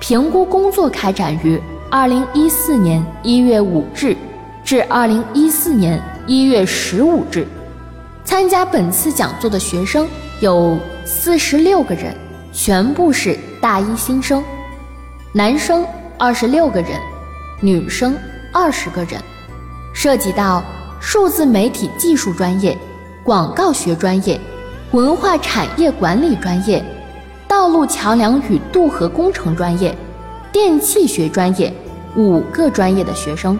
评估工作开展于二零一四年一月五日至二零一四年一月十五日。参加本次讲座的学生有四十六个人，全部是大一新生，男生二十六个人，女生二十个人，涉及到数字媒体技术专业、广告学专业、文化产业管理专业、道路桥梁与渡河工程专业、电气学专业五个专业的学生。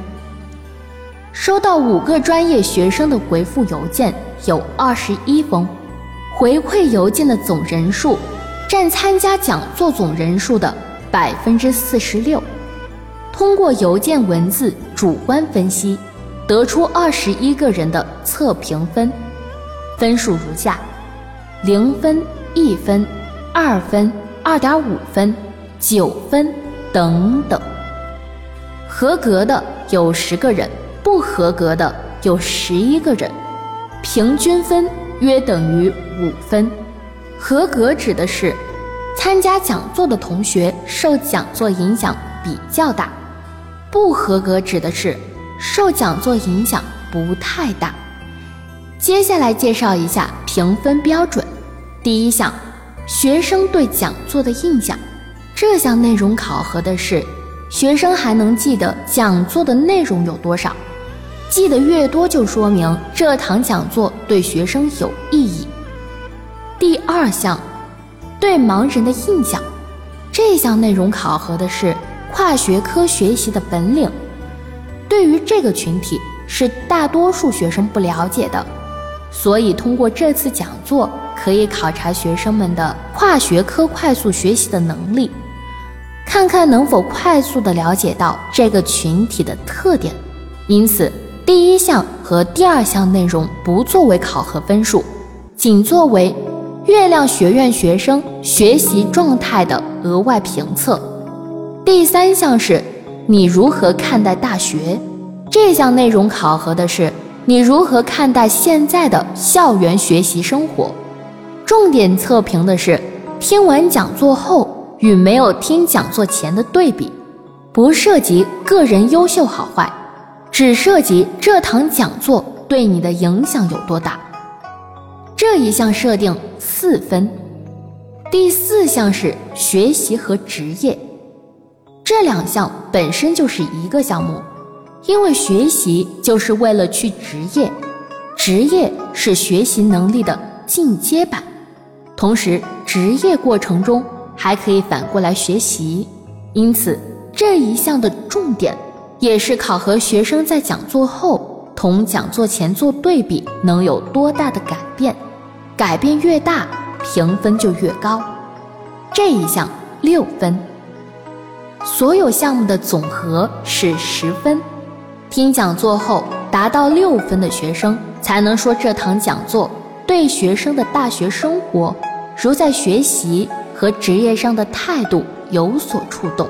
收到五个专业学生的回复邮件有二十一封，回馈邮件的总人数占参加讲座总人数的百分之四十六。通过邮件文字主观分析，得出二十一个人的测评分，分数如下：零分、一分、二分、二点五分、九分等等。合格的有十个人。不合格的有十一个人，平均分约等于五分。合格指的是参加讲座的同学受讲座影响比较大，不合格指的是受讲座影响不太大。接下来介绍一下评分标准。第一项，学生对讲座的印象。这项内容考核的是学生还能记得讲座的内容有多少。记得越多，就说明这堂讲座对学生有意义。第二项，对盲人的印象，这项内容考核的是跨学科学习的本领。对于这个群体，是大多数学生不了解的，所以通过这次讲座，可以考察学生们的跨学科快速学习的能力，看看能否快速的了解到这个群体的特点。因此。第一项和第二项内容不作为考核分数，仅作为月亮学院学生学习状态的额外评测。第三项是你如何看待大学？这项内容考核的是你如何看待现在的校园学习生活。重点测评的是听完讲座后与没有听讲座前的对比，不涉及个人优秀好坏。只涉及这堂讲座对你的影响有多大，这一项设定四分。第四项是学习和职业，这两项本身就是一个项目，因为学习就是为了去职业，职业是学习能力的进阶版，同时职业过程中还可以反过来学习，因此这一项的重点。也是考核学生在讲座后同讲座前做对比能有多大的改变，改变越大，评分就越高。这一项六分，所有项目的总和是十分。听讲座后达到六分的学生，才能说这堂讲座对学生的大学生活，如在学习和职业上的态度有所触动。